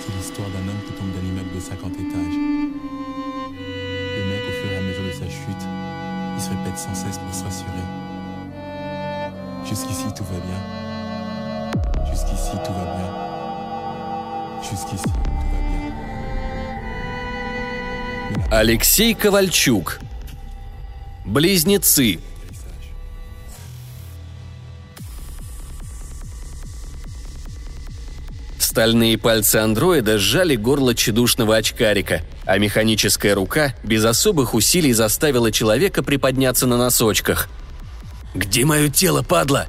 C'est l'histoire d'un homme qui tombe d'un immeuble de 50 étages. Le mec, au fur et à mesure de sa chute, il se répète sans cesse pour se rassurer. Jusqu'ici, tout va bien. Jusqu'ici, tout va bien. Jusqu'ici, tout va bien. Алексей Ковальчук. Близнецы. Стальные пальцы андроида сжали горло чедушного очкарика, а механическая рука без особых усилий заставила человека приподняться на носочках. «Где мое тело, падла?»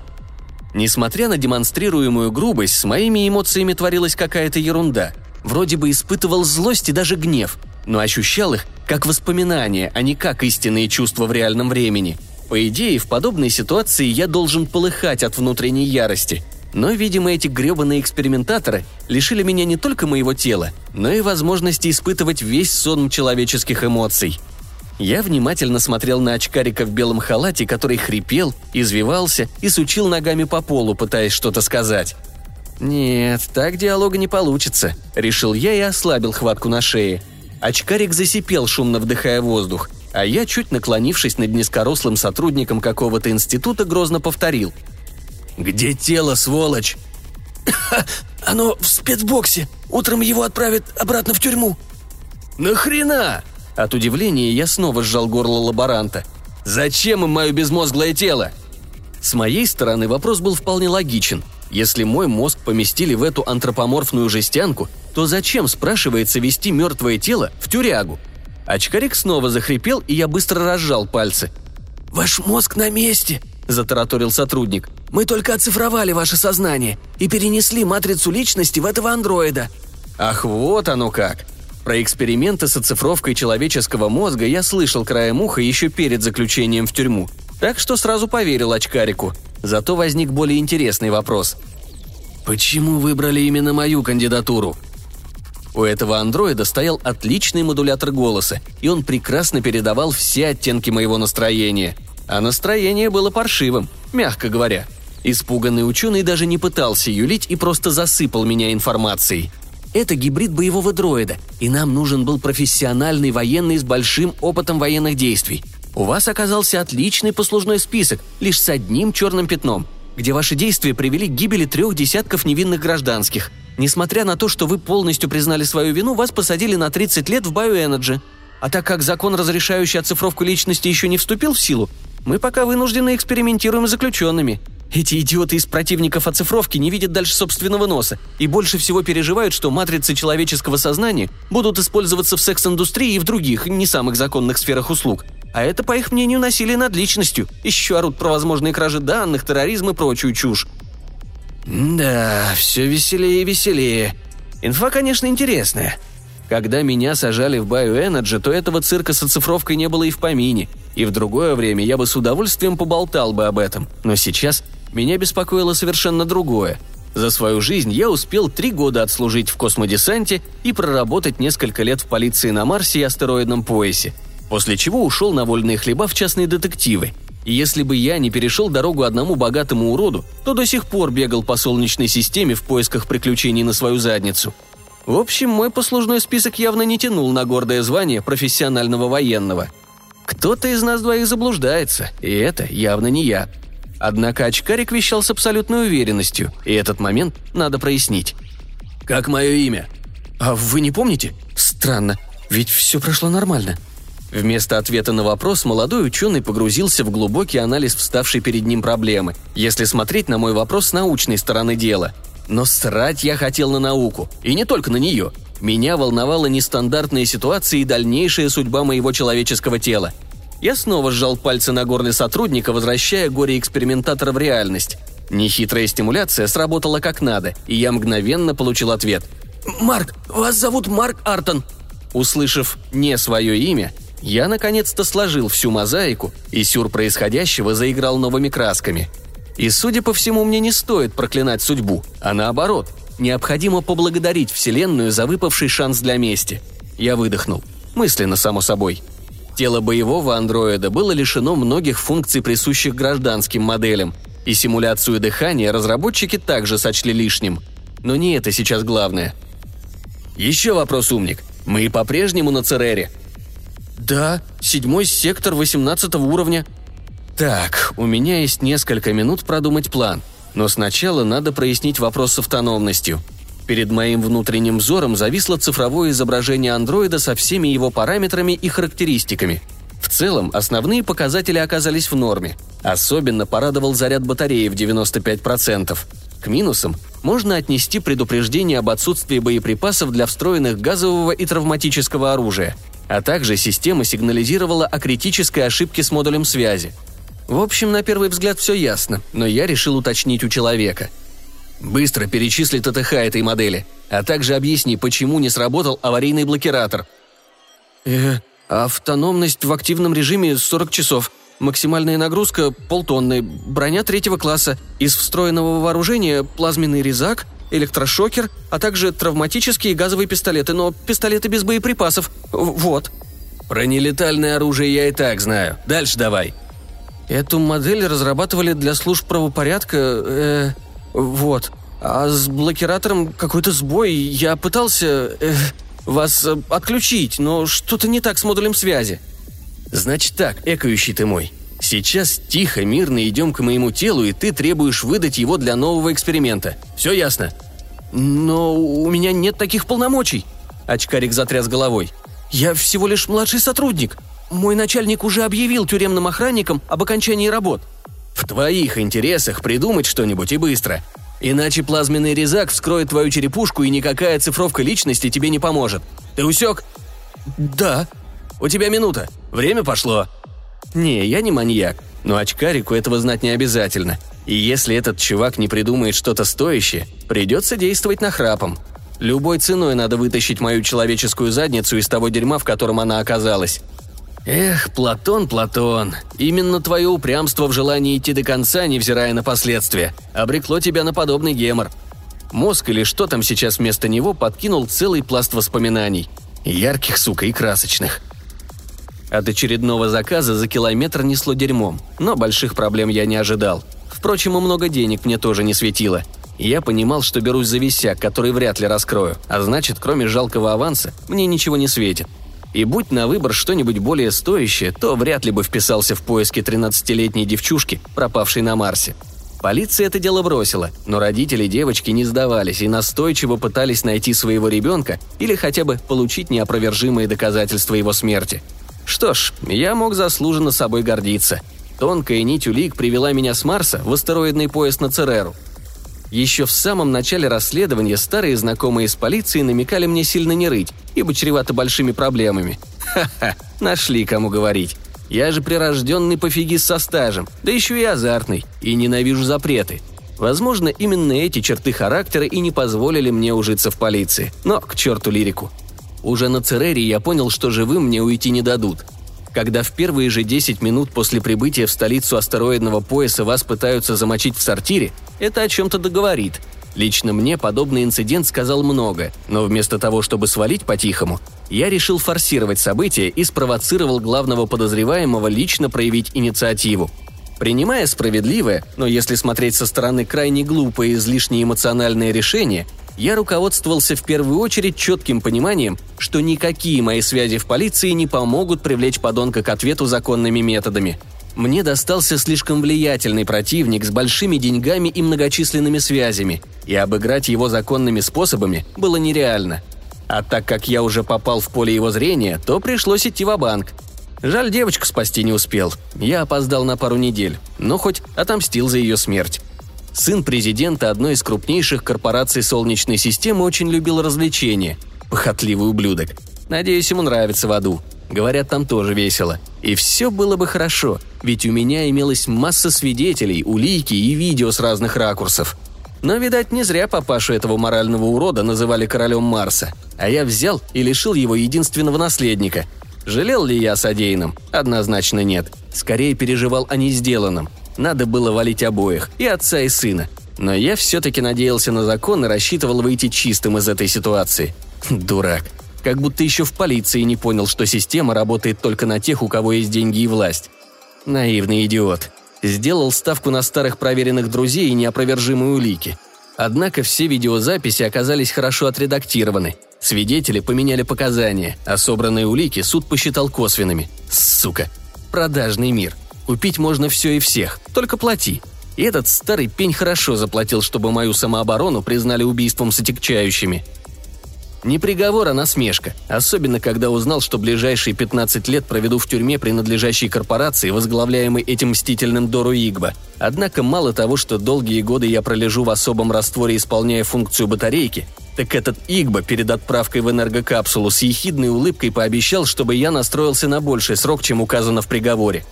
Несмотря на демонстрируемую грубость, с моими эмоциями творилась какая-то ерунда. Вроде бы испытывал злость и даже гнев, но ощущал их как воспоминания, а не как истинные чувства в реальном времени. По идее, в подобной ситуации я должен полыхать от внутренней ярости – но, видимо, эти гребаные экспериментаторы лишили меня не только моего тела, но и возможности испытывать весь сон человеческих эмоций. Я внимательно смотрел на очкарика в белом халате, который хрипел, извивался и сучил ногами по полу, пытаясь что-то сказать. «Нет, так диалога не получится», — решил я и ослабил хватку на шее. Очкарик засипел, шумно вдыхая воздух, а я, чуть наклонившись над низкорослым сотрудником какого-то института, грозно повторил — «Где тело, сволочь?» «Оно в спецбоксе. Утром его отправят обратно в тюрьму». «Нахрена?» От удивления я снова сжал горло лаборанта. «Зачем им мое безмозглое тело?» С моей стороны вопрос был вполне логичен. Если мой мозг поместили в эту антропоморфную жестянку, то зачем, спрашивается, вести мертвое тело в тюрягу? Очкарик снова захрипел, и я быстро разжал пальцы. «Ваш мозг на месте!» – затараторил сотрудник. «Мы только оцифровали ваше сознание и перенесли матрицу личности в этого андроида». «Ах, вот оно как!» Про эксперименты с оцифровкой человеческого мозга я слышал краем уха еще перед заключением в тюрьму, так что сразу поверил очкарику. Зато возник более интересный вопрос. «Почему выбрали именно мою кандидатуру?» У этого андроида стоял отличный модулятор голоса, и он прекрасно передавал все оттенки моего настроения – а настроение было паршивым, мягко говоря. Испуганный ученый даже не пытался юлить и просто засыпал меня информацией. Это гибрид боевого дроида, и нам нужен был профессиональный военный с большим опытом военных действий. У вас оказался отличный послужной список, лишь с одним черным пятном, где ваши действия привели к гибели трех десятков невинных гражданских. Несмотря на то, что вы полностью признали свою вину, вас посадили на 30 лет в BioEnergy. А так как закон, разрешающий оцифровку личности, еще не вступил в силу, мы пока вынуждены экспериментируем с заключенными. Эти идиоты из противников оцифровки не видят дальше собственного носа и больше всего переживают, что матрицы человеческого сознания будут использоваться в секс-индустрии и в других, не самых законных сферах услуг. А это, по их мнению, насилие над личностью. Еще орут про возможные кражи данных, терроризм и прочую чушь. Да, все веселее и веселее. Инфа, конечно, интересная. Когда меня сажали в BioEnergy, то этого цирка с оцифровкой не было и в помине. И в другое время я бы с удовольствием поболтал бы об этом. Но сейчас меня беспокоило совершенно другое. За свою жизнь я успел три года отслужить в космодесанте и проработать несколько лет в полиции на Марсе и астероидном поясе, после чего ушел на вольные хлеба в частные детективы. И если бы я не перешел дорогу одному богатому уроду, то до сих пор бегал по Солнечной системе в поисках приключений на свою задницу – в общем, мой послужной список явно не тянул на гордое звание профессионального военного. Кто-то из нас двоих заблуждается, и это явно не я. Однако очкарик вещал с абсолютной уверенностью, и этот момент надо прояснить. «Как мое имя?» «А вы не помните? Странно, ведь все прошло нормально», Вместо ответа на вопрос молодой ученый погрузился в глубокий анализ вставшей перед ним проблемы, если смотреть на мой вопрос с научной стороны дела. Но срать я хотел на науку, и не только на нее. Меня волновала нестандартная ситуация и дальнейшая судьба моего человеческого тела. Я снова сжал пальцы на горле сотрудника, возвращая горе-экспериментатора в реальность. Нехитрая стимуляция сработала как надо, и я мгновенно получил ответ. «Марк, вас зовут Марк Артон». Услышав не свое имя, я наконец-то сложил всю мозаику, и сюр происходящего заиграл новыми красками – и, судя по всему, мне не стоит проклинать судьбу, а наоборот, необходимо поблагодарить Вселенную за выпавший шанс для мести. Я выдохнул. Мысленно, само собой. Тело боевого андроида было лишено многих функций, присущих гражданским моделям, и симуляцию дыхания разработчики также сочли лишним. Но не это сейчас главное. Еще вопрос, умник. Мы по-прежнему на Церере?» «Да, седьмой сектор восемнадцатого уровня». «Так, у меня есть несколько минут продумать план, но сначала надо прояснить вопрос с автономностью. Перед моим внутренним взором зависло цифровое изображение андроида со всеми его параметрами и характеристиками. В целом, основные показатели оказались в норме. Особенно порадовал заряд батареи в 95%. К минусам можно отнести предупреждение об отсутствии боеприпасов для встроенных газового и травматического оружия, а также система сигнализировала о критической ошибке с модулем связи. В общем, на первый взгляд все ясно, но я решил уточнить у человека. Быстро перечисли ТТХ этой модели, а также объясни, почему не сработал аварийный блокиратор. Э, автономность в активном режиме 40 часов – Максимальная нагрузка – полтонны, броня третьего класса, из встроенного вооружения – плазменный резак, электрошокер, а также травматические газовые пистолеты, но пистолеты без боеприпасов. Вот. Про нелетальное оружие я и так знаю. Дальше давай. Эту модель разрабатывали для служб правопорядка, э, вот. А с блокиратором какой-то сбой. Я пытался э, вас э, отключить, но что-то не так с модулем связи. Значит так, экающий ты мой. Сейчас тихо, мирно идем к моему телу, и ты требуешь выдать его для нового эксперимента. Все ясно?» «Но у меня нет таких полномочий», – очкарик затряс головой. «Я всего лишь младший сотрудник. Мой начальник уже объявил тюремным охранникам об окончании работ». «В твоих интересах придумать что-нибудь и быстро. Иначе плазменный резак вскроет твою черепушку, и никакая цифровка личности тебе не поможет. Ты усек?» «Да», у тебя минута. Время пошло». «Не, я не маньяк, но очкарику этого знать не обязательно. И если этот чувак не придумает что-то стоящее, придется действовать нахрапом. Любой ценой надо вытащить мою человеческую задницу из того дерьма, в котором она оказалась. Эх, Платон, Платон, именно твое упрямство в желании идти до конца, невзирая на последствия, обрекло тебя на подобный гемор. Мозг или что там сейчас вместо него подкинул целый пласт воспоминаний. Ярких, сука, и красочных – от очередного заказа за километр несло дерьмом, но больших проблем я не ожидал. Впрочем, и много денег мне тоже не светило. Я понимал, что берусь за висяк, который вряд ли раскрою, а значит, кроме жалкого аванса, мне ничего не светит. И будь на выбор что-нибудь более стоящее, то вряд ли бы вписался в поиски 13-летней девчушки, пропавшей на Марсе. Полиция это дело бросила, но родители девочки не сдавались и настойчиво пытались найти своего ребенка или хотя бы получить неопровержимые доказательства его смерти – что ж, я мог заслуженно собой гордиться. Тонкая нить улик привела меня с Марса в астероидный пояс на Цереру. Еще в самом начале расследования старые знакомые из полиции намекали мне сильно не рыть, ибо чревато большими проблемами. Ха-ха, нашли кому говорить. Я же прирожденный пофигист со стажем, да еще и азартный, и ненавижу запреты. Возможно, именно эти черты характера и не позволили мне ужиться в полиции. Но к черту лирику. Уже на Церере я понял, что живым мне уйти не дадут. Когда в первые же 10 минут после прибытия в столицу астероидного пояса вас пытаются замочить в сортире, это о чем-то договорит. Лично мне подобный инцидент сказал много, но вместо того, чтобы свалить по-тихому, я решил форсировать события и спровоцировал главного подозреваемого лично проявить инициативу. Принимая справедливое, но если смотреть со стороны крайне глупое и излишне эмоциональное решение, я руководствовался в первую очередь четким пониманием, что никакие мои связи в полиции не помогут привлечь подонка к ответу законными методами. Мне достался слишком влиятельный противник с большими деньгами и многочисленными связями, и обыграть его законными способами было нереально. А так как я уже попал в поле его зрения, то пришлось идти в банк Жаль, девочку спасти не успел. Я опоздал на пару недель, но хоть отомстил за ее смерть. Сын президента одной из крупнейших корпораций Солнечной системы очень любил развлечения. Похотливый ублюдок. Надеюсь, ему нравится в аду. Говорят, там тоже весело. И все было бы хорошо, ведь у меня имелась масса свидетелей, улики и видео с разных ракурсов. Но, видать, не зря папашу этого морального урода называли королем Марса. А я взял и лишил его единственного наследника. Жалел ли я содеянным? Однозначно нет. Скорее переживал о несделанном – надо было валить обоих, и отца, и сына. Но я все-таки надеялся на закон и рассчитывал выйти чистым из этой ситуации. Дурак. Как будто еще в полиции не понял, что система работает только на тех, у кого есть деньги и власть. Наивный идиот. Сделал ставку на старых проверенных друзей и неопровержимые улики. Однако все видеозаписи оказались хорошо отредактированы. Свидетели поменяли показания, а собранные улики суд посчитал косвенными. Сука. Продажный мир. Купить можно все и всех, только плати. И этот старый пень хорошо заплатил, чтобы мою самооборону признали убийством с отягчающими. Не приговор, а насмешка. Особенно, когда узнал, что ближайшие 15 лет проведу в тюрьме, принадлежащей корпорации, возглавляемой этим мстительным Дору Игба. Однако мало того, что долгие годы я пролежу в особом растворе, исполняя функцию батарейки, так этот Игба перед отправкой в энергокапсулу с ехидной улыбкой пообещал, чтобы я настроился на больший срок, чем указано в приговоре.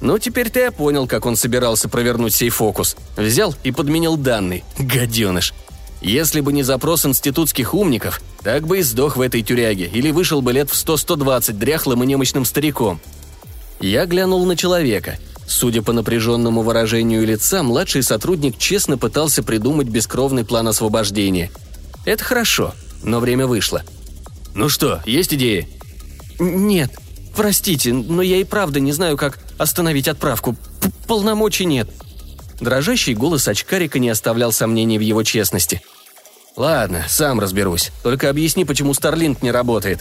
Ну, теперь-то я понял, как он собирался провернуть сей фокус. Взял и подменил данные. Гаденыш. Если бы не запрос институтских умников, так бы и сдох в этой тюряге, или вышел бы лет в 100-120 дряхлым и немощным стариком. Я глянул на человека. Судя по напряженному выражению лица, младший сотрудник честно пытался придумать бескровный план освобождения. Это хорошо, но время вышло. «Ну что, есть идеи?» «Нет. Простите, но я и правда не знаю, как остановить отправку. П Полномочий нет», Дрожащий голос очкарика не оставлял сомнений в его честности. «Ладно, сам разберусь. Только объясни, почему Старлинг не работает».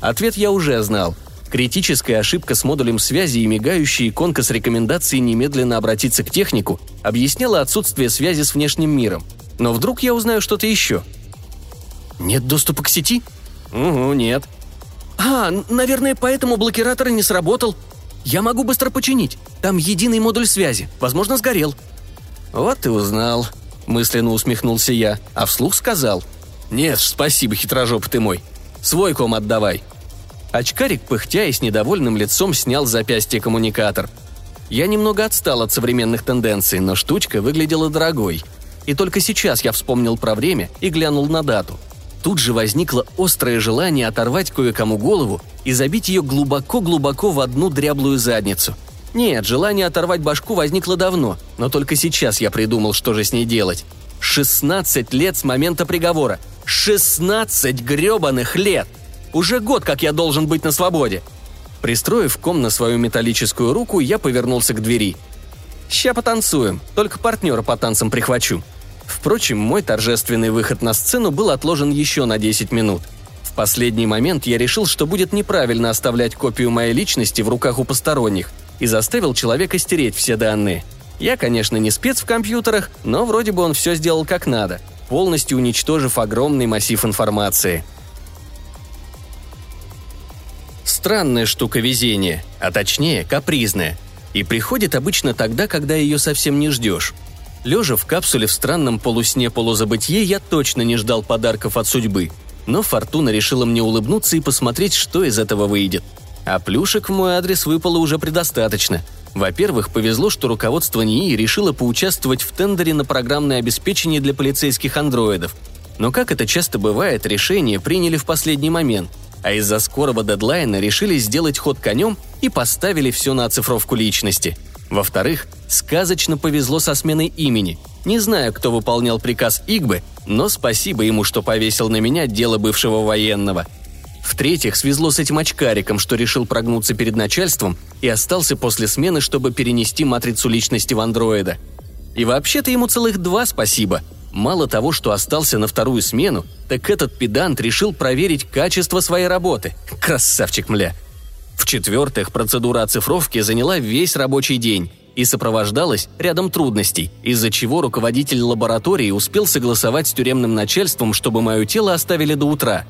Ответ я уже знал. Критическая ошибка с модулем связи и мигающая иконка с рекомендацией немедленно обратиться к технику объясняла отсутствие связи с внешним миром. Но вдруг я узнаю что-то еще. «Нет доступа к сети?» «Угу, нет». «А, наверное, поэтому блокиратор не сработал», я могу быстро починить. Там единый модуль связи. Возможно, сгорел». «Вот и узнал», — мысленно усмехнулся я, а вслух сказал. «Нет, спасибо, хитрожоп ты мой. Свой ком отдавай». Очкарик, пыхтя и с недовольным лицом, снял с запястья коммуникатор. Я немного отстал от современных тенденций, но штучка выглядела дорогой. И только сейчас я вспомнил про время и глянул на дату. Тут же возникло острое желание оторвать кое-кому голову и забить ее глубоко-глубоко в одну дряблую задницу. Нет, желание оторвать башку возникло давно, но только сейчас я придумал, что же с ней делать. 16 лет с момента приговора. 16 гребаных лет! Уже год, как я должен быть на свободе. Пристроив ком на свою металлическую руку, я повернулся к двери. «Ща потанцуем, только партнера по танцам прихвачу», Впрочем, мой торжественный выход на сцену был отложен еще на 10 минут. В последний момент я решил, что будет неправильно оставлять копию моей личности в руках у посторонних, и заставил человека стереть все данные. Я, конечно, не спец в компьютерах, но вроде бы он все сделал как надо, полностью уничтожив огромный массив информации. Странная штука везения, а точнее капризная. И приходит обычно тогда, когда ее совсем не ждешь. Лежа в капсуле в странном полусне-полузабытье, я точно не ждал подарков от судьбы. Но Фортуна решила мне улыбнуться и посмотреть, что из этого выйдет. А плюшек в мой адрес выпало уже предостаточно. Во-первых, повезло, что руководство НИИ решило поучаствовать в тендере на программное обеспечение для полицейских андроидов. Но как это часто бывает, решение приняли в последний момент, а из-за скорого дедлайна решили сделать ход конем и поставили все на оцифровку личности – во-вторых, сказочно повезло со сменой имени. Не знаю, кто выполнял приказ Игбы, но спасибо ему, что повесил на меня дело бывшего военного. В-третьих, свезло с этим очкариком, что решил прогнуться перед начальством и остался после смены, чтобы перенести матрицу личности в андроида. И вообще-то ему целых два спасибо. Мало того, что остался на вторую смену, так этот педант решил проверить качество своей работы. Красавчик, мля. В-четвертых, процедура оцифровки заняла весь рабочий день и сопровождалась рядом трудностей, из-за чего руководитель лаборатории успел согласовать с тюремным начальством, чтобы мое тело оставили до утра.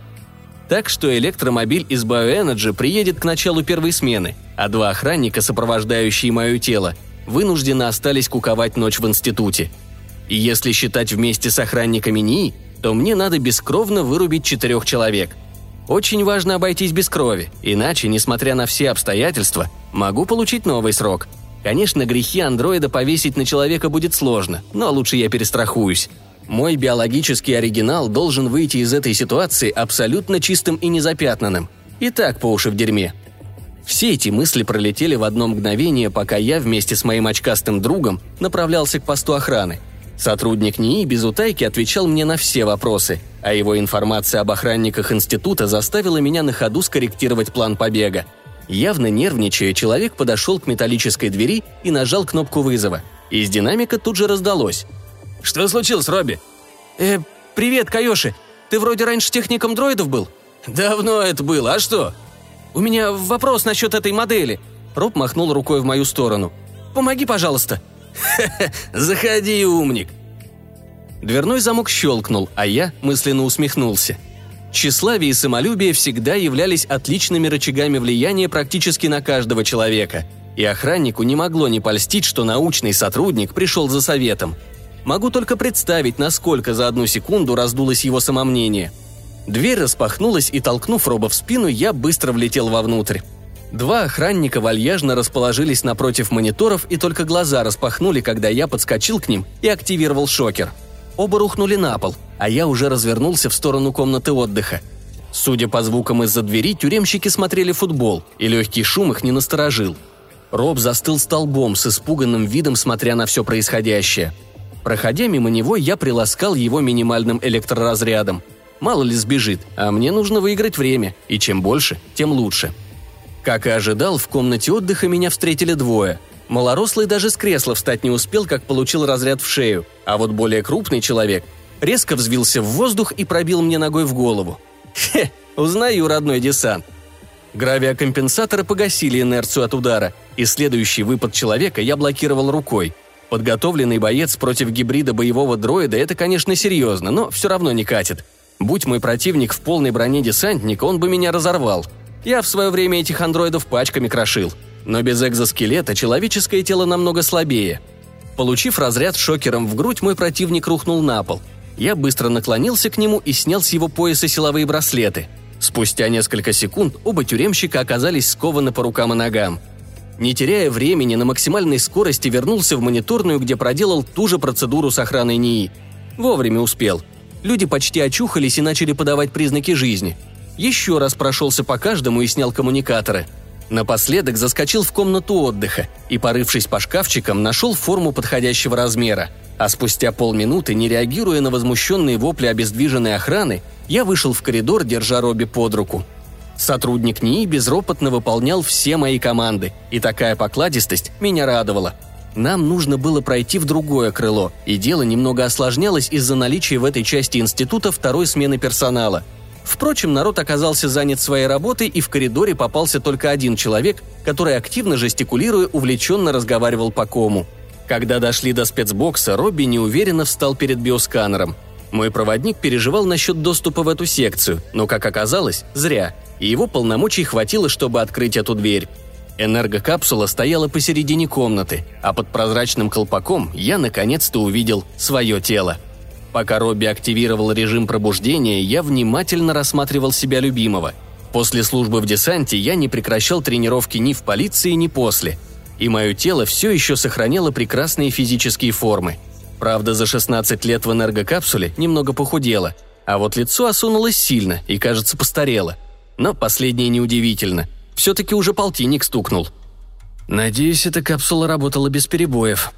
Так что электромобиль из BioEnergy приедет к началу первой смены, а два охранника, сопровождающие мое тело, вынуждены остались куковать ночь в институте. И если считать вместе с охранниками НИИ, то мне надо бескровно вырубить четырех человек – очень важно обойтись без крови, иначе, несмотря на все обстоятельства, могу получить новый срок. Конечно, грехи андроида повесить на человека будет сложно, но лучше я перестрахуюсь. Мой биологический оригинал должен выйти из этой ситуации абсолютно чистым и незапятнанным. И так по уши в дерьме. Все эти мысли пролетели в одно мгновение, пока я вместе с моим очкастым другом направлялся к посту охраны. Сотрудник НИИ без утайки отвечал мне на все вопросы, а его информация об охранниках института заставила меня на ходу скорректировать план побега. Явно нервничая, человек подошел к металлической двери и нажал кнопку вызова. Из динамика тут же раздалось. «Что случилось, Робби?» «Э, привет, Кайоши. Ты вроде раньше техником дроидов был?» «Давно это было, а что?» «У меня вопрос насчет этой модели». Роб махнул рукой в мою сторону. «Помоги, пожалуйста». заходи, умник». Дверной замок щелкнул, а я мысленно усмехнулся. Тщеславие и самолюбие всегда являлись отличными рычагами влияния практически на каждого человека, и охраннику не могло не польстить, что научный сотрудник пришел за советом. Могу только представить, насколько за одну секунду раздулось его самомнение. Дверь распахнулась, и, толкнув Роба в спину, я быстро влетел вовнутрь. Два охранника вальяжно расположились напротив мониторов и только глаза распахнули, когда я подскочил к ним и активировал шокер. Оба рухнули на пол, а я уже развернулся в сторону комнаты отдыха. Судя по звукам из-за двери, тюремщики смотрели футбол, и легкий шум их не насторожил. Роб застыл столбом с испуганным видом, смотря на все происходящее. Проходя мимо него, я приласкал его минимальным электроразрядом. Мало ли сбежит, а мне нужно выиграть время, и чем больше, тем лучше. Как и ожидал, в комнате отдыха меня встретили двое. Малорослый даже с кресла встать не успел, как получил разряд в шею, а вот более крупный человек резко взвился в воздух и пробил мне ногой в голову. Хе, узнаю родной десант. Гравиокомпенсаторы погасили инерцию от удара, и следующий выпад человека я блокировал рукой. Подготовленный боец против гибрида боевого дроида – это, конечно, серьезно, но все равно не катит. Будь мой противник в полной броне десантника, он бы меня разорвал – я в свое время этих андроидов пачками крошил. Но без экзоскелета человеческое тело намного слабее. Получив разряд шокером в грудь, мой противник рухнул на пол. Я быстро наклонился к нему и снял с его пояса силовые браслеты. Спустя несколько секунд оба тюремщика оказались скованы по рукам и ногам. Не теряя времени, на максимальной скорости вернулся в мониторную, где проделал ту же процедуру с охраной НИИ. Вовремя успел. Люди почти очухались и начали подавать признаки жизни – еще раз прошелся по каждому и снял коммуникаторы. Напоследок заскочил в комнату отдыха и, порывшись по шкафчикам, нашел форму подходящего размера. А спустя полминуты, не реагируя на возмущенные вопли обездвиженной охраны, я вышел в коридор, держа Робби под руку. Сотрудник НИИ безропотно выполнял все мои команды, и такая покладистость меня радовала. Нам нужно было пройти в другое крыло, и дело немного осложнялось из-за наличия в этой части института второй смены персонала – Впрочем, народ оказался занят своей работой, и в коридоре попался только один человек, который активно жестикулируя увлеченно разговаривал по кому. Когда дошли до спецбокса, Робби неуверенно встал перед биосканером. Мой проводник переживал насчет доступа в эту секцию, но, как оказалось, зря, и его полномочий хватило, чтобы открыть эту дверь. Энергокапсула стояла посередине комнаты, а под прозрачным колпаком я наконец-то увидел свое тело – Пока Робби активировал режим пробуждения, я внимательно рассматривал себя любимого. После службы в десанте я не прекращал тренировки ни в полиции, ни после. И мое тело все еще сохраняло прекрасные физические формы. Правда, за 16 лет в энергокапсуле немного похудело, а вот лицо осунулось сильно и, кажется, постарело. Но последнее неудивительно. Все-таки уже полтинник стукнул. Надеюсь, эта капсула работала без перебоев.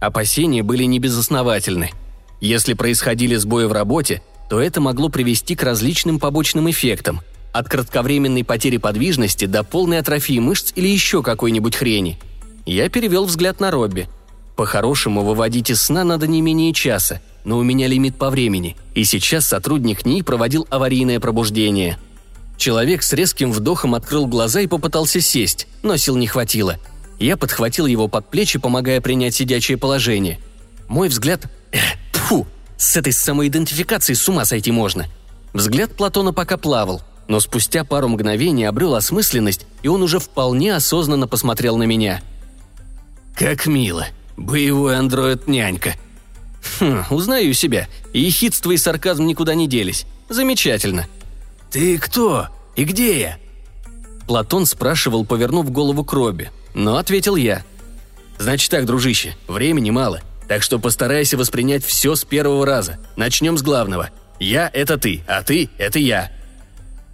Опасения были небезосновательны – если происходили сбои в работе, то это могло привести к различным побочным эффектам – от кратковременной потери подвижности до полной атрофии мышц или еще какой-нибудь хрени. Я перевел взгляд на Робби. По-хорошему, выводить из сна надо не менее часа, но у меня лимит по времени, и сейчас сотрудник НИИ проводил аварийное пробуждение. Человек с резким вдохом открыл глаза и попытался сесть, но сил не хватило. Я подхватил его под плечи, помогая принять сидячее положение. Мой взгляд Фу, с этой самоидентификацией с ума сойти можно. Взгляд Платона пока плавал, но спустя пару мгновений обрел осмысленность, и он уже вполне осознанно посмотрел на меня. «Как мило. Боевой андроид-нянька». «Хм, узнаю себя. И ехидство и сарказм никуда не делись. Замечательно». «Ты кто? И где я?» Платон спрашивал, повернув голову к Робби, но ответил я. «Значит так, дружище, времени мало. Так что постарайся воспринять все с первого раза. Начнем с главного. Я – это ты, а ты – это я.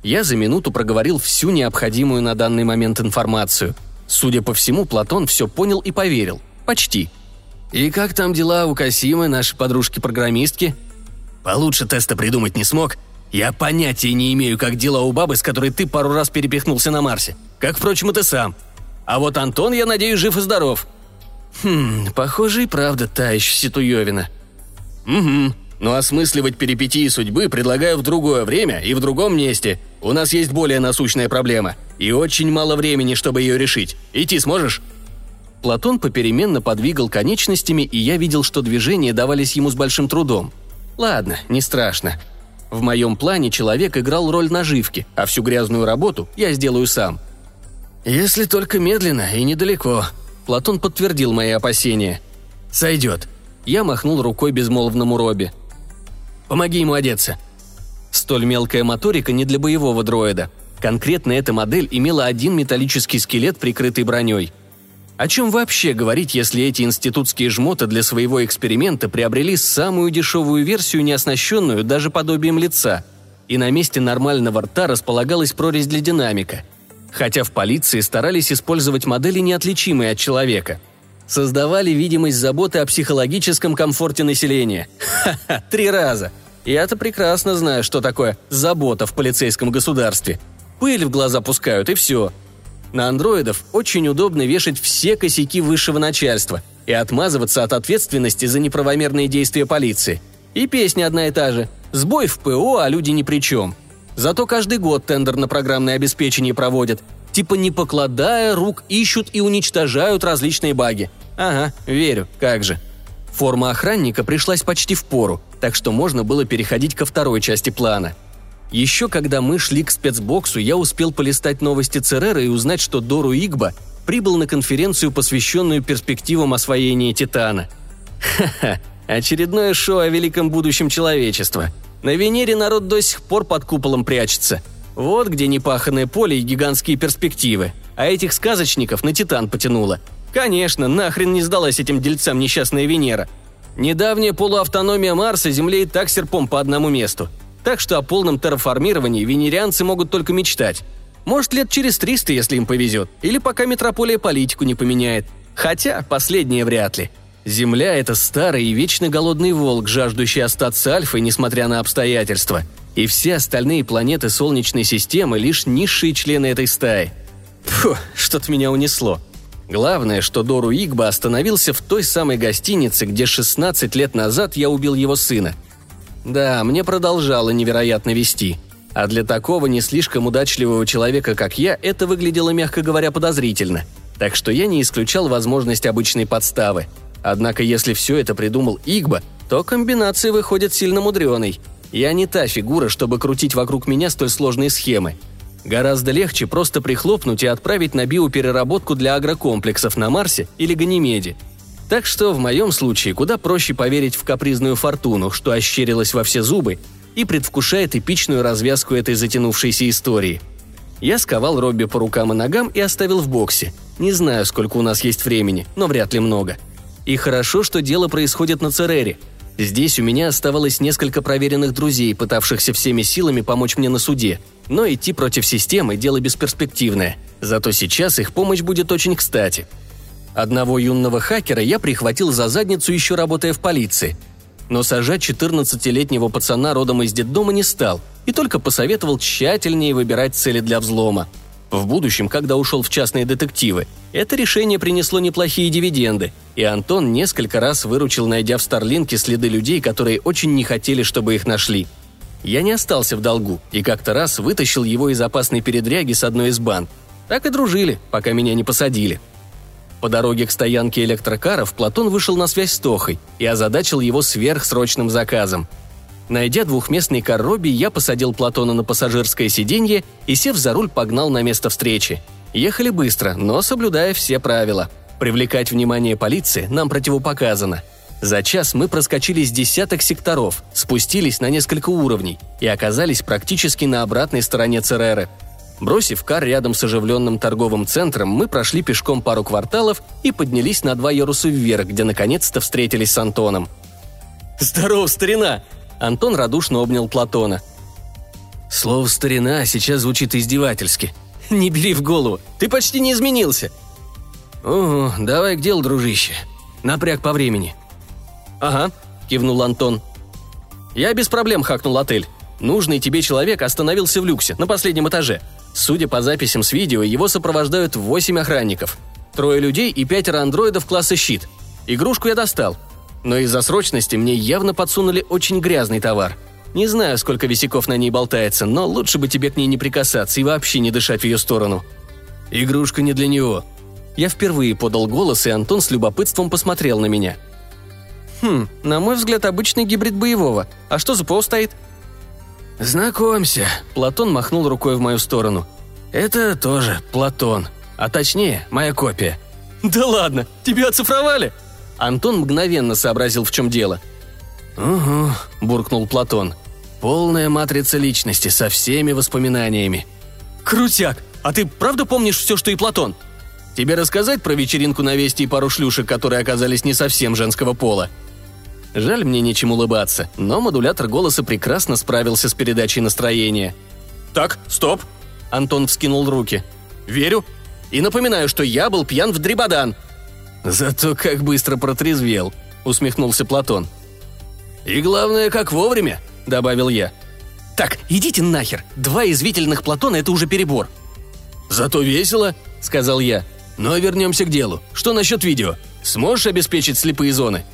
Я за минуту проговорил всю необходимую на данный момент информацию. Судя по всему, Платон все понял и поверил. Почти. «И как там дела у Касимы, нашей подружки-программистки?» «Получше теста придумать не смог. Я понятия не имею, как дела у бабы, с которой ты пару раз перепихнулся на Марсе. Как, впрочем, и ты сам. А вот Антон, я надеюсь, жив и здоров. Хм, похоже и правда та еще Ситуевина. Угу. Но осмысливать перипетии судьбы предлагаю в другое время и в другом месте. У нас есть более насущная проблема. И очень мало времени, чтобы ее решить. Идти сможешь?» Платон попеременно подвигал конечностями, и я видел, что движения давались ему с большим трудом. Ладно, не страшно. В моем плане человек играл роль наживки, а всю грязную работу я сделаю сам. «Если только медленно и недалеко», — Платон подтвердил мои опасения. «Сойдет». Я махнул рукой безмолвному Робби. Помоги ему одеться». Столь мелкая моторика не для боевого дроида. Конкретно эта модель имела один металлический скелет, прикрытый броней. О чем вообще говорить, если эти институтские жмоты для своего эксперимента приобрели самую дешевую версию, не оснащенную даже подобием лица, и на месте нормального рта располагалась прорезь для динамика. Хотя в полиции старались использовать модели, неотличимые от человека. Создавали видимость заботы о психологическом комфорте населения. Ха-ха, три раза – я-то прекрасно знаю, что такое забота в полицейском государстве. Пыль в глаза пускают, и все. На андроидов очень удобно вешать все косяки высшего начальства и отмазываться от ответственности за неправомерные действия полиции. И песня одна и та же. Сбой в ПО, а люди ни при чем. Зато каждый год тендер на программное обеспечение проводят. Типа не покладая рук ищут и уничтожают различные баги. Ага, верю, как же. Форма охранника пришлась почти в пору, так что можно было переходить ко второй части плана. Еще когда мы шли к спецбоксу, я успел полистать новости Церера и узнать, что Дору Игба прибыл на конференцию, посвященную перспективам освоения Титана. Ха-ха, очередное шоу о великом будущем человечества. На Венере народ до сих пор под куполом прячется. Вот где непаханное поле и гигантские перспективы. А этих сказочников на Титан потянуло. Конечно, нахрен не сдалась этим дельцам несчастная Венера – Недавняя полуавтономия Марса Земле и так серпом по одному месту. Так что о полном терраформировании венерианцы могут только мечтать. Может, лет через 300, если им повезет. Или пока метрополия политику не поменяет. Хотя, последнее вряд ли. Земля – это старый и вечно голодный волк, жаждущий остаться альфой, несмотря на обстоятельства. И все остальные планеты Солнечной системы – лишь низшие члены этой стаи. Фу, что-то меня унесло. Главное, что Дору Игба остановился в той самой гостинице, где 16 лет назад я убил его сына. Да, мне продолжало невероятно вести. А для такого не слишком удачливого человека, как я, это выглядело, мягко говоря, подозрительно. Так что я не исключал возможность обычной подставы. Однако если все это придумал Игба, то комбинация выходит сильно мудреной. Я не та фигура, чтобы крутить вокруг меня столь сложные схемы – Гораздо легче просто прихлопнуть и отправить на биопереработку для агрокомплексов на Марсе или Ганимеде. Так что в моем случае куда проще поверить в капризную фортуну, что ощерилась во все зубы и предвкушает эпичную развязку этой затянувшейся истории. Я сковал Робби по рукам и ногам и оставил в боксе. Не знаю, сколько у нас есть времени, но вряд ли много. И хорошо, что дело происходит на Церере. Здесь у меня оставалось несколько проверенных друзей, пытавшихся всеми силами помочь мне на суде – но идти против системы – дело бесперспективное. Зато сейчас их помощь будет очень кстати. Одного юного хакера я прихватил за задницу, еще работая в полиции. Но сажать 14-летнего пацана родом из детдома не стал и только посоветовал тщательнее выбирать цели для взлома. В будущем, когда ушел в частные детективы, это решение принесло неплохие дивиденды, и Антон несколько раз выручил, найдя в Старлинке следы людей, которые очень не хотели, чтобы их нашли – я не остался в долгу и как-то раз вытащил его из опасной передряги с одной из банд. Так и дружили, пока меня не посадили. По дороге к стоянке электрокаров Платон вышел на связь с Тохой и озадачил его сверхсрочным заказом. Найдя двухместный кар Робби, я посадил Платона на пассажирское сиденье и, сев за руль, погнал на место встречи. Ехали быстро, но соблюдая все правила. Привлекать внимание полиции нам противопоказано – за час мы проскочили с десяток секторов, спустились на несколько уровней и оказались практически на обратной стороне Цереры. Бросив кар рядом с оживленным торговым центром, мы прошли пешком пару кварталов и поднялись на два яруса вверх, где наконец-то встретились с Антоном. «Здорово, старина!» Антон радушно обнял Платона. Слово «старина» сейчас звучит издевательски. «Не бери в голову, ты почти не изменился!» «Ого, давай к делу, дружище. Напряг по времени. «Ага», – кивнул Антон. «Я без проблем хакнул отель. Нужный тебе человек остановился в люксе, на последнем этаже. Судя по записям с видео, его сопровождают восемь охранников. Трое людей и пятеро андроидов класса «Щит». Игрушку я достал. Но из-за срочности мне явно подсунули очень грязный товар. Не знаю, сколько висяков на ней болтается, но лучше бы тебе к ней не прикасаться и вообще не дышать в ее сторону. Игрушка не для него. Я впервые подал голос, и Антон с любопытством посмотрел на меня. Хм, на мой взгляд, обычный гибрид боевого. А что за ПО стоит? «Знакомься», — Платон махнул рукой в мою сторону. «Это тоже Платон. А точнее, моя копия». «Да ладно, тебя оцифровали?» Антон мгновенно сообразил, в чем дело. «Угу», – буркнул Платон. «Полная матрица личности со всеми воспоминаниями». «Крутяк! А ты правда помнишь все, что и Платон?» «Тебе рассказать про вечеринку на Вести и пару шлюшек, которые оказались не совсем женского пола?» Жаль мне нечем улыбаться, но модулятор голоса прекрасно справился с передачей настроения. «Так, стоп!» Антон вскинул руки. «Верю. И напоминаю, что я был пьян в дребодан». «Зато как быстро протрезвел», — усмехнулся Платон. «И главное, как вовремя», — добавил я. «Так, идите нахер. Два извительных Платона — это уже перебор». «Зато весело», — сказал я. «Но вернемся к делу. Что насчет видео? Сможешь обеспечить слепые зоны?»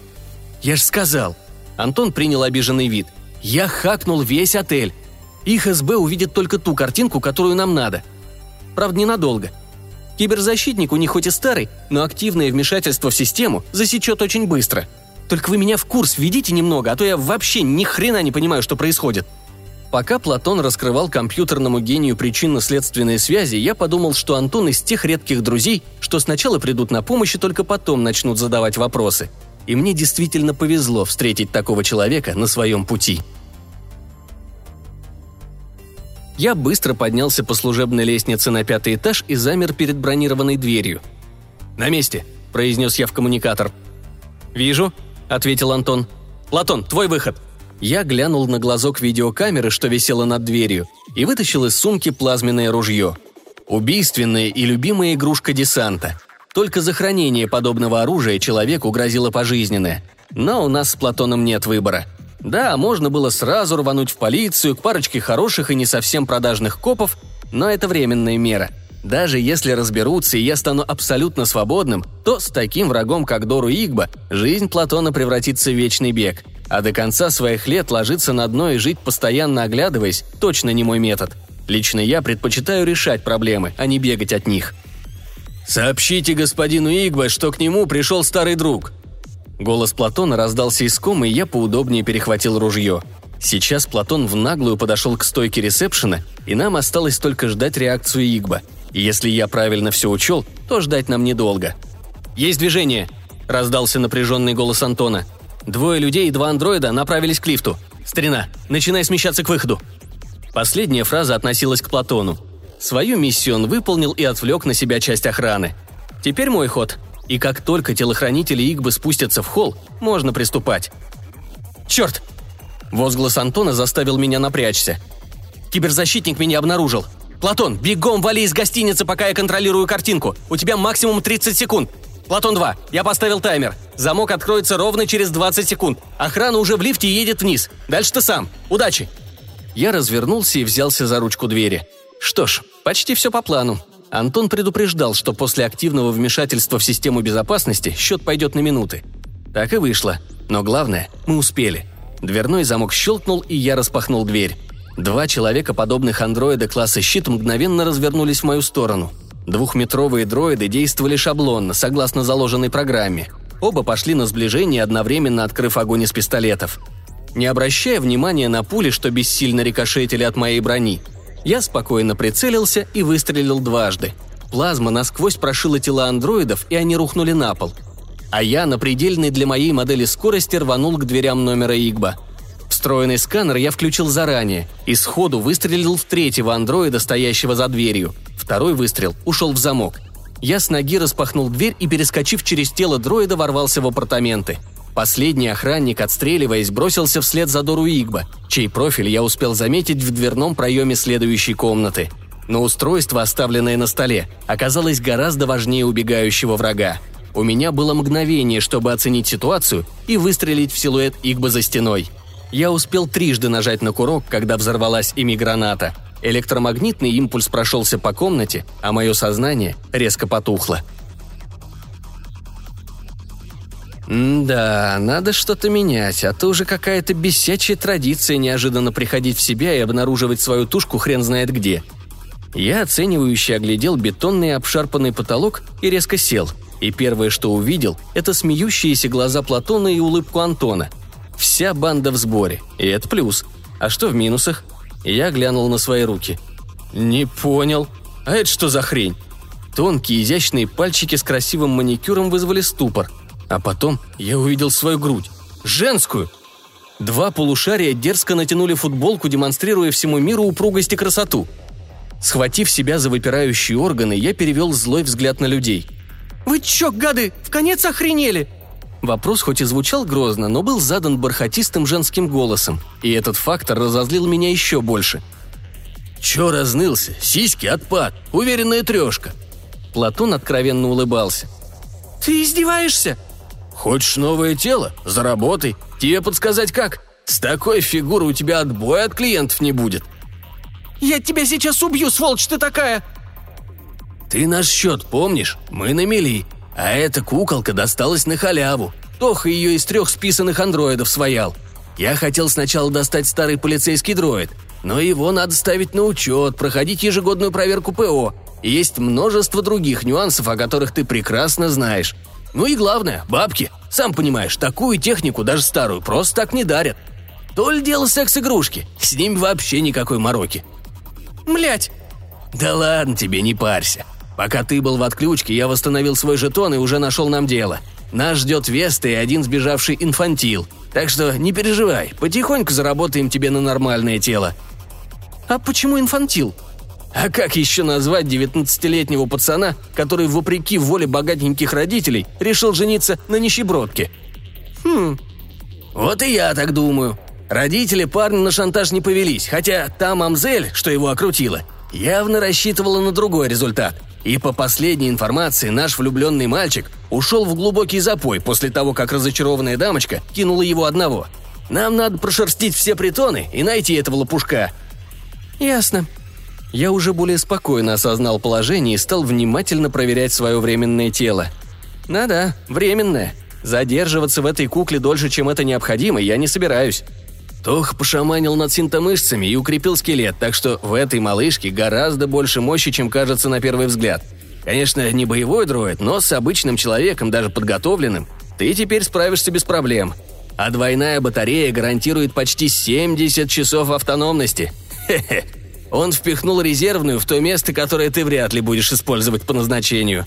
«Я ж сказал». Антон принял обиженный вид. «Я хакнул весь отель. Их СБ увидит только ту картинку, которую нам надо. Правда, ненадолго. Киберзащитник у них хоть и старый, но активное вмешательство в систему засечет очень быстро. Только вы меня в курс введите немного, а то я вообще ни хрена не понимаю, что происходит». Пока Платон раскрывал компьютерному гению причинно-следственные связи, я подумал, что Антон из тех редких друзей, что сначала придут на помощь и только потом начнут задавать вопросы – и мне действительно повезло встретить такого человека на своем пути. Я быстро поднялся по служебной лестнице на пятый этаж и замер перед бронированной дверью. «На месте», – произнес я в коммуникатор. «Вижу», – ответил Антон. «Платон, твой выход». Я глянул на глазок видеокамеры, что висело над дверью, и вытащил из сумки плазменное ружье. Убийственная и любимая игрушка десанта. Только за хранение подобного оружия человеку грозило пожизненное. Но у нас с Платоном нет выбора. Да, можно было сразу рвануть в полицию, к парочке хороших и не совсем продажных копов, но это временная мера. Даже если разберутся и я стану абсолютно свободным, то с таким врагом, как Дору Игба, жизнь Платона превратится в вечный бег. А до конца своих лет ложиться на дно и жить постоянно оглядываясь – точно не мой метод. Лично я предпочитаю решать проблемы, а не бегать от них – «Сообщите господину Игбе, что к нему пришел старый друг». Голос Платона раздался из комы, и я поудобнее перехватил ружье. Сейчас Платон в наглую подошел к стойке ресепшена, и нам осталось только ждать реакцию Игба. И если я правильно все учел, то ждать нам недолго. «Есть движение!» – раздался напряженный голос Антона. Двое людей и два андроида направились к лифту. «Старина, начинай смещаться к выходу!» Последняя фраза относилась к Платону. Свою миссию он выполнил и отвлек на себя часть охраны. Теперь мой ход. И как только телохранители Игбы спустятся в холл, можно приступать. «Черт!» Возглас Антона заставил меня напрячься. «Киберзащитник меня обнаружил. Платон, бегом вали из гостиницы, пока я контролирую картинку. У тебя максимум 30 секунд. Платон 2, я поставил таймер. Замок откроется ровно через 20 секунд. Охрана уже в лифте едет вниз. Дальше ты сам. Удачи!» Я развернулся и взялся за ручку двери. Что ж, почти все по плану. Антон предупреждал, что после активного вмешательства в систему безопасности счет пойдет на минуты. Так и вышло. Но главное, мы успели. Дверной замок щелкнул, и я распахнул дверь. Два человека, подобных андроида класса «Щит», мгновенно развернулись в мою сторону. Двухметровые дроиды действовали шаблонно, согласно заложенной программе. Оба пошли на сближение, одновременно открыв огонь из пистолетов. Не обращая внимания на пули, что бессильно рикошетили от моей брони – я спокойно прицелился и выстрелил дважды. Плазма насквозь прошила тела андроидов, и они рухнули на пол. А я на предельной для моей модели скорости рванул к дверям номера Игба. Встроенный сканер я включил заранее и сходу выстрелил в третьего андроида, стоящего за дверью. Второй выстрел ушел в замок. Я с ноги распахнул дверь и, перескочив через тело дроида, ворвался в апартаменты – Последний охранник, отстреливаясь, бросился вслед за Дору Игба, чей профиль я успел заметить в дверном проеме следующей комнаты. Но устройство, оставленное на столе, оказалось гораздо важнее убегающего врага. У меня было мгновение, чтобы оценить ситуацию и выстрелить в силуэт Игба за стеной. Я успел трижды нажать на курок, когда взорвалась ими граната. Электромагнитный импульс прошелся по комнате, а мое сознание резко потухло – «Да, надо что-то менять, а то уже какая-то бесячая традиция неожиданно приходить в себя и обнаруживать свою тушку хрен знает где». Я оценивающе оглядел бетонный обшарпанный потолок и резко сел. И первое, что увидел, это смеющиеся глаза Платона и улыбку Антона. Вся банда в сборе, и это плюс. А что в минусах? Я глянул на свои руки. «Не понял. А это что за хрень?» Тонкие изящные пальчики с красивым маникюром вызвали ступор – а потом я увидел свою грудь. Женскую! Два полушария дерзко натянули футболку, демонстрируя всему миру упругость и красоту. Схватив себя за выпирающие органы, я перевел злой взгляд на людей. «Вы чё, гады, в конец охренели?» Вопрос хоть и звучал грозно, но был задан бархатистым женским голосом, и этот фактор разозлил меня еще больше. «Чё разнылся? Сиськи отпад, уверенная трешка!» Платон откровенно улыбался. «Ты издеваешься?» Хочешь новое тело? Заработай. Тебе подсказать как? С такой фигурой у тебя отбоя от клиентов не будет. Я тебя сейчас убью, сволочь ты такая!» «Ты наш счет помнишь? Мы на мели. А эта куколка досталась на халяву. Тоха ее из трех списанных андроидов своял. Я хотел сначала достать старый полицейский дроид, но его надо ставить на учет, проходить ежегодную проверку ПО. Есть множество других нюансов, о которых ты прекрасно знаешь. Ну и главное, бабки. Сам понимаешь, такую технику, даже старую, просто так не дарят. То ли дело секс-игрушки, с ними вообще никакой мороки. Млять! Да ладно тебе, не парься. Пока ты был в отключке, я восстановил свой жетон и уже нашел нам дело. Нас ждет Веста и один сбежавший инфантил. Так что не переживай, потихоньку заработаем тебе на нормальное тело. А почему инфантил? А как еще назвать 19-летнего пацана, который, вопреки воле богатеньких родителей, решил жениться на нищебродке? Хм. Вот и я так думаю. Родители парня на шантаж не повелись, хотя та мамзель, что его окрутила, явно рассчитывала на другой результат. И по последней информации, наш влюбленный мальчик ушел в глубокий запой после того, как разочарованная дамочка кинула его одного. Нам надо прошерстить все притоны и найти этого лопушка. «Ясно», я уже более спокойно осознал положение и стал внимательно проверять свое временное тело. Да-да, временное. Задерживаться в этой кукле дольше, чем это необходимо, я не собираюсь. Тох пошаманил над синтомышцами и укрепил скелет, так что в этой малышке гораздо больше мощи, чем кажется на первый взгляд. Конечно, не боевой дроид, но с обычным человеком, даже подготовленным, ты теперь справишься без проблем. А двойная батарея гарантирует почти 70 часов автономности. Хе-хе, он впихнул резервную в то место, которое ты вряд ли будешь использовать по назначению.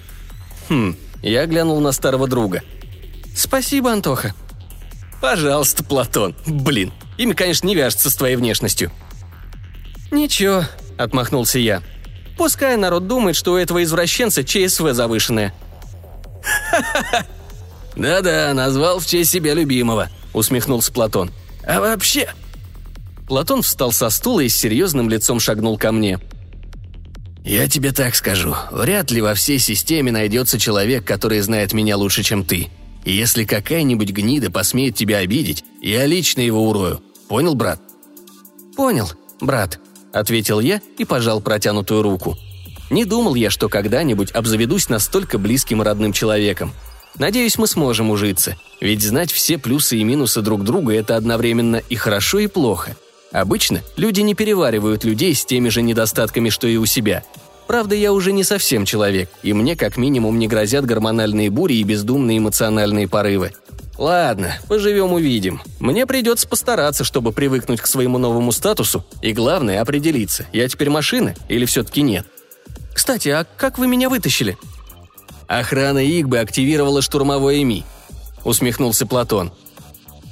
Хм, я глянул на старого друга. Спасибо, Антоха. Пожалуйста, Платон. Блин, имя, конечно, не вяжется с твоей внешностью. Ничего, отмахнулся я. Пускай народ думает, что у этого извращенца ЧСВ завышенное. Да-да, назвал в честь себя любимого, усмехнулся Платон. А вообще, Платон встал со стула и с серьезным лицом шагнул ко мне. «Я тебе так скажу. Вряд ли во всей системе найдется человек, который знает меня лучше, чем ты. И если какая-нибудь гнида посмеет тебя обидеть, я лично его урою. Понял, брат?» «Понял, брат», — ответил я и пожал протянутую руку. Не думал я, что когда-нибудь обзаведусь настолько близким и родным человеком. Надеюсь, мы сможем ужиться, ведь знать все плюсы и минусы друг друга – это одновременно и хорошо, и плохо – Обычно люди не переваривают людей с теми же недостатками, что и у себя. Правда, я уже не совсем человек, и мне как минимум не грозят гормональные бури и бездумные эмоциональные порывы. Ладно, поживем увидим. Мне придется постараться, чтобы привыкнуть к своему новому статусу, и главное определиться, я теперь машина или все-таки нет. Кстати, а как вы меня вытащили? Охрана Игбы активировала штурмовой ЭМИ, усмехнулся Платон.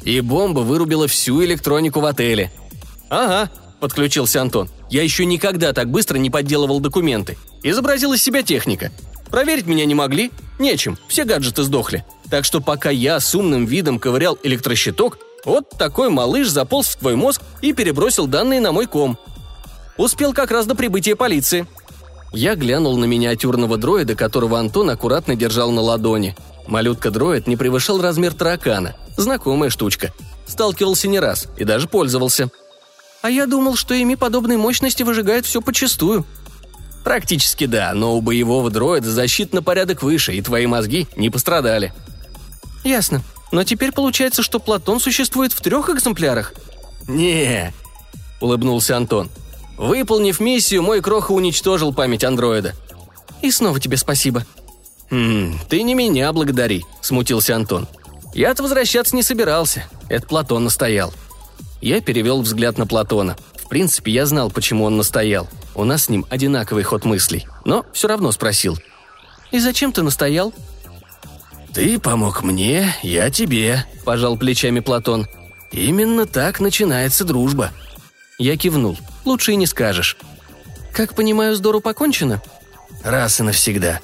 И бомба вырубила всю электронику в отеле – «Ага», – подключился Антон. «Я еще никогда так быстро не подделывал документы. Изобразил из себя техника. Проверить меня не могли? Нечем, все гаджеты сдохли. Так что пока я с умным видом ковырял электрощиток, вот такой малыш заполз в твой мозг и перебросил данные на мой ком. Успел как раз до прибытия полиции». Я глянул на миниатюрного дроида, которого Антон аккуратно держал на ладони. Малютка-дроид не превышал размер таракана. Знакомая штучка. Сталкивался не раз и даже пользовался – а я думал, что ими подобной мощности выжигает все почистую. Практически да, но у боевого дроида защита на порядок выше, и твои мозги не пострадали. Ясно. Но теперь получается, что Платон существует в трех экземплярах. «Не», — улыбнулся Антон. «Выполнив миссию, мой кроха уничтожил память андроида». «И снова тебе спасибо». «Хм, ты не меня благодари», — смутился Антон. «Я-то возвращаться не собирался. Это Платон настоял». Я перевел взгляд на Платона. В принципе, я знал, почему он настоял. У нас с ним одинаковый ход мыслей. Но все равно спросил. «И зачем ты настоял?» «Ты помог мне, я тебе», – пожал плечами Платон. «Именно так начинается дружба». Я кивнул. «Лучше и не скажешь». «Как понимаю, с Дору покончено?» «Раз и навсегда».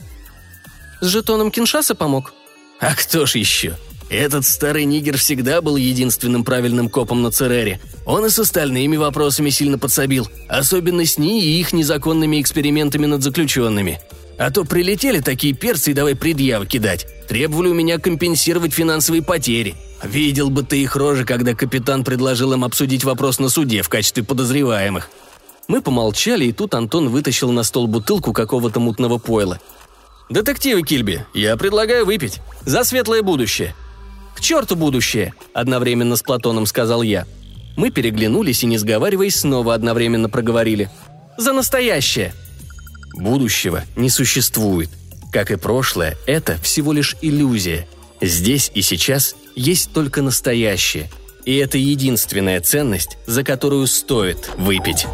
«С жетоном Киншаса помог?» «А кто ж еще?» Этот старый нигер всегда был единственным правильным копом на Церере. Он и с остальными вопросами сильно подсобил, особенно с ней и их незаконными экспериментами над заключенными. А то прилетели такие перцы и давай предъявы кидать. Требовали у меня компенсировать финансовые потери. Видел бы ты их рожи, когда капитан предложил им обсудить вопрос на суде в качестве подозреваемых. Мы помолчали, и тут Антон вытащил на стол бутылку какого-то мутного пойла. «Детективы Кильби, я предлагаю выпить. За светлое будущее. «К черту будущее!» – одновременно с Платоном сказал я. Мы переглянулись и, не сговариваясь, снова одновременно проговорили. «За настоящее!» Будущего не существует. Как и прошлое, это всего лишь иллюзия. Здесь и сейчас есть только настоящее. И это единственная ценность, за которую стоит выпить.